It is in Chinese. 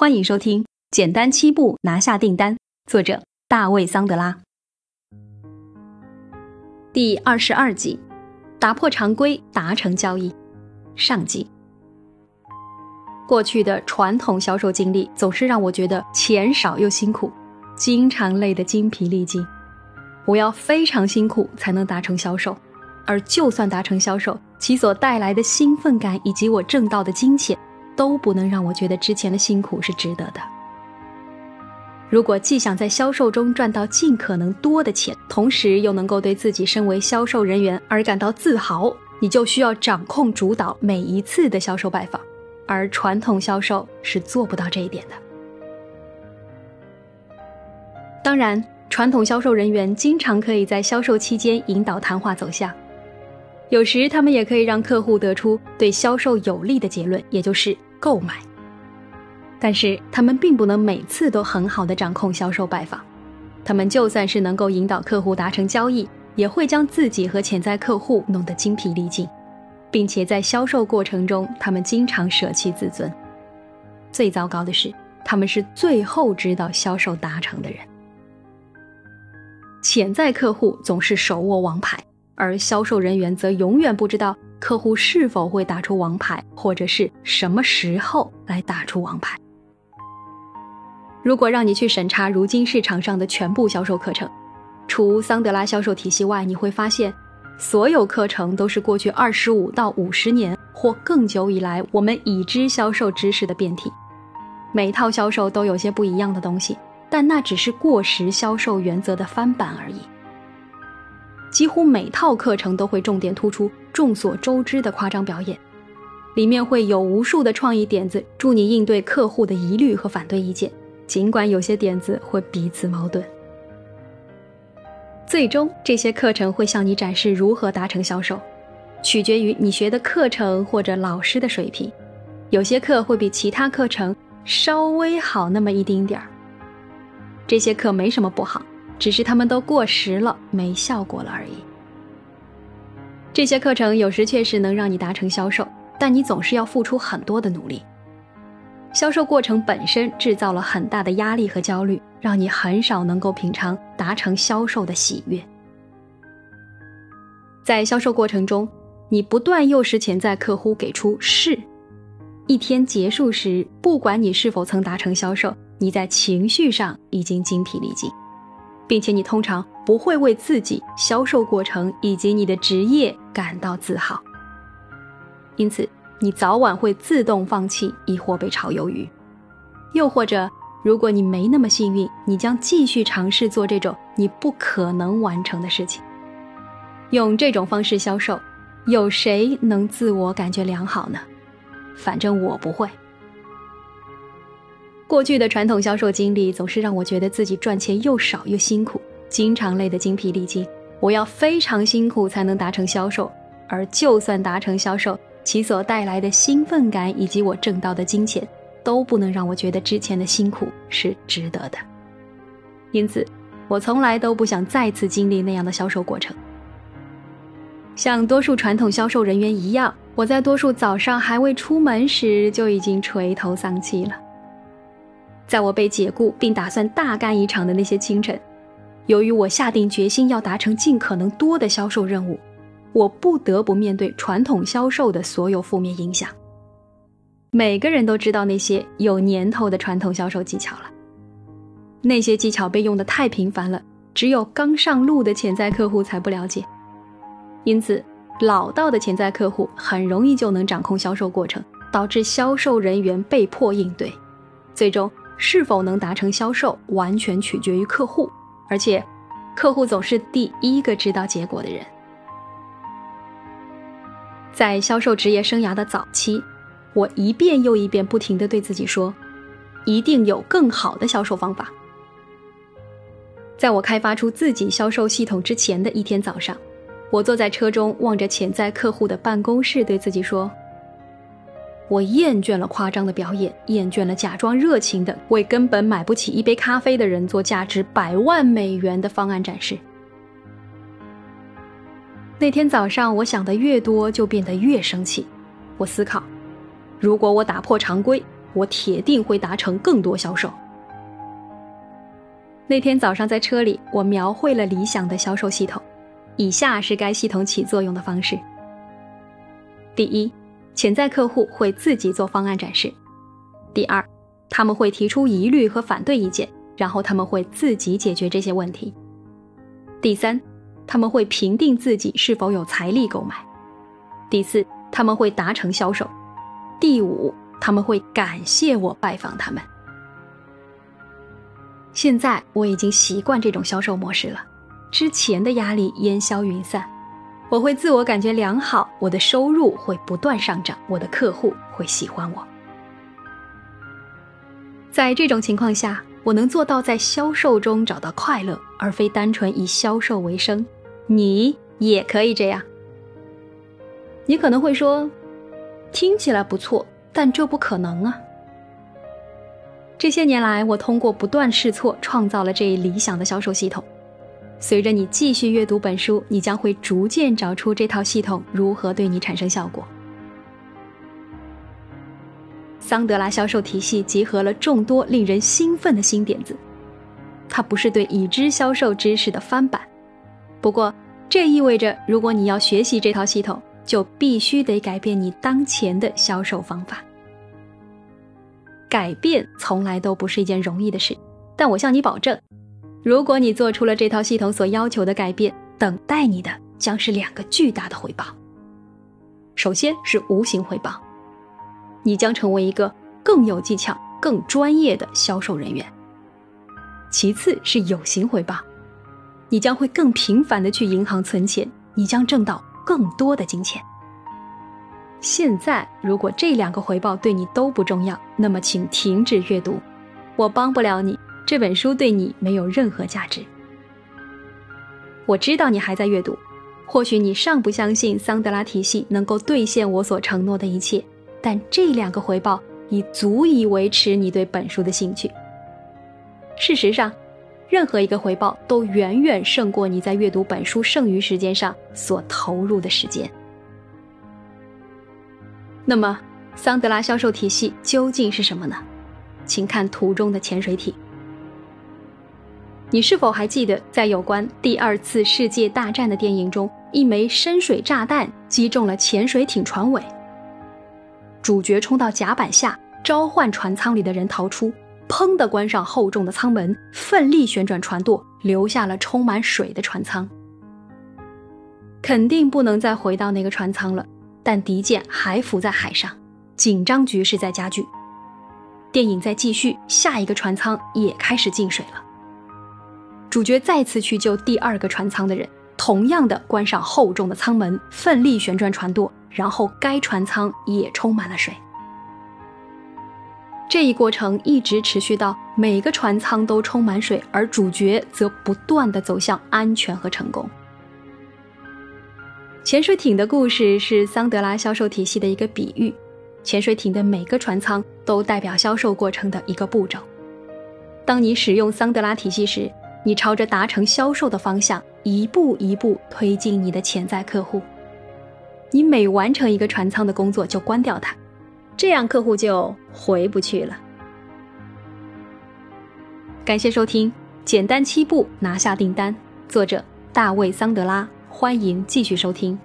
欢迎收听《简单七步拿下订单》，作者大卫·桑德拉。第二十二集：打破常规，达成交易。上集。过去的传统销售经历总是让我觉得钱少又辛苦，经常累得精疲力尽。我要非常辛苦才能达成销售，而就算达成销售，其所带来的兴奋感以及我挣到的金钱。都不能让我觉得之前的辛苦是值得的。如果既想在销售中赚到尽可能多的钱，同时又能够对自己身为销售人员而感到自豪，你就需要掌控主导每一次的销售拜访，而传统销售是做不到这一点的。当然，传统销售人员经常可以在销售期间引导谈话走向，有时他们也可以让客户得出对销售有利的结论，也就是。购买，但是他们并不能每次都很好的掌控销售拜访，他们就算是能够引导客户达成交易，也会将自己和潜在客户弄得精疲力尽，并且在销售过程中，他们经常舍弃自尊。最糟糕的是，他们是最后知道销售达成的人。潜在客户总是手握王牌，而销售人员则永远不知道。客户是否会打出王牌，或者是什么时候来打出王牌？如果让你去审查如今市场上的全部销售课程，除桑德拉销售体系外，你会发现，所有课程都是过去二十五到五十年或更久以来我们已知销售知识的变体。每套销售都有些不一样的东西，但那只是过时销售原则的翻版而已。几乎每套课程都会重点突出众所周知的夸张表演，里面会有无数的创意点子，助你应对客户的疑虑和反对意见。尽管有些点子会彼此矛盾，最终这些课程会向你展示如何达成销售，取决于你学的课程或者老师的水平。有些课会比其他课程稍微好那么一丁点儿，这些课没什么不好。只是他们都过时了，没效果了而已。这些课程有时确实能让你达成销售，但你总是要付出很多的努力。销售过程本身制造了很大的压力和焦虑，让你很少能够品尝达成销售的喜悦。在销售过程中，你不断诱使潜在客户给出是。一天结束时，不管你是否曾达成销售，你在情绪上已经精疲力尽。并且你通常不会为自己销售过程以及你的职业感到自豪，因此你早晚会自动放弃，亦或被炒鱿鱼。又或者，如果你没那么幸运，你将继续尝试做这种你不可能完成的事情。用这种方式销售，有谁能自我感觉良好呢？反正我不会。过去的传统销售经历总是让我觉得自己赚钱又少又辛苦，经常累得精疲力尽。我要非常辛苦才能达成销售，而就算达成销售，其所带来的兴奋感以及我挣到的金钱，都不能让我觉得之前的辛苦是值得的。因此，我从来都不想再次经历那样的销售过程。像多数传统销售人员一样，我在多数早上还未出门时就已经垂头丧气了。在我被解雇并打算大干一场的那些清晨，由于我下定决心要达成尽可能多的销售任务，我不得不面对传统销售的所有负面影响。每个人都知道那些有年头的传统销售技巧了，那些技巧被用的太频繁了，只有刚上路的潜在客户才不了解。因此，老道的潜在客户很容易就能掌控销售过程，导致销售人员被迫应对，最终。是否能达成销售，完全取决于客户，而且，客户总是第一个知道结果的人。在销售职业生涯的早期，我一遍又一遍不停的对自己说：“一定有更好的销售方法。”在我开发出自己销售系统之前的一天早上，我坐在车中，望着潜在客户的办公室，对自己说。我厌倦了夸张的表演，厌倦了假装热情的为根本买不起一杯咖啡的人做价值百万美元的方案展示。那天早上，我想的越多，就变得越生气。我思考：如果我打破常规，我铁定会达成更多销售。那天早上在车里，我描绘了理想的销售系统，以下是该系统起作用的方式：第一，潜在客户会自己做方案展示；第二，他们会提出疑虑和反对意见，然后他们会自己解决这些问题；第三，他们会评定自己是否有财力购买；第四，他们会达成销售；第五。他们会感谢我拜访他们。现在我已经习惯这种销售模式了，之前的压力烟消云散，我会自我感觉良好，我的收入会不断上涨，我的客户会喜欢我。在这种情况下，我能做到在销售中找到快乐，而非单纯以销售为生。你也可以这样。你可能会说，听起来不错。但这不可能啊！这些年来，我通过不断试错，创造了这一理想的销售系统。随着你继续阅读本书，你将会逐渐找出这套系统如何对你产生效果。桑德拉销售体系集合了众多令人兴奋的新点子，它不是对已知销售知识的翻版。不过，这意味着，如果你要学习这套系统，就必须得改变你当前的销售方法。改变从来都不是一件容易的事，但我向你保证，如果你做出了这套系统所要求的改变，等待你的将是两个巨大的回报。首先是无形回报，你将成为一个更有技巧、更专业的销售人员；其次是有形回报，你将会更频繁的去银行存钱，你将挣到。更多的金钱。现在，如果这两个回报对你都不重要，那么请停止阅读。我帮不了你，这本书对你没有任何价值。我知道你还在阅读，或许你尚不相信桑德拉体系能够兑现我所承诺的一切，但这两个回报已足以维持你对本书的兴趣。事实上。任何一个回报都远远胜过你在阅读本书剩余时间上所投入的时间。那么，桑德拉销售体系究竟是什么呢？请看图中的潜水艇。你是否还记得，在有关第二次世界大战的电影中，一枚深水炸弹击中了潜水艇船尾，主角冲到甲板下，召唤船舱里的人逃出。砰的关上厚重的舱门，奋力旋转船舵，留下了充满水的船舱。肯定不能再回到那个船舱了，但敌舰还浮在海上，紧张局势在加剧。电影在继续，下一个船舱也开始进水了。主角再次去救第二个船舱的人，同样的关上厚重的舱门，奋力旋转船舵，然后该船舱也充满了水。这一过程一直持续到每个船舱都充满水，而主角则不断的走向安全和成功。潜水艇的故事是桑德拉销售体系的一个比喻，潜水艇的每个船舱都代表销售过程的一个步骤。当你使用桑德拉体系时，你朝着达成销售的方向一步一步推进你的潜在客户。你每完成一个船舱的工作就关掉它。这样客户就回不去了。感谢收听，简单七步拿下订单。作者大卫·桑德拉，欢迎继续收听。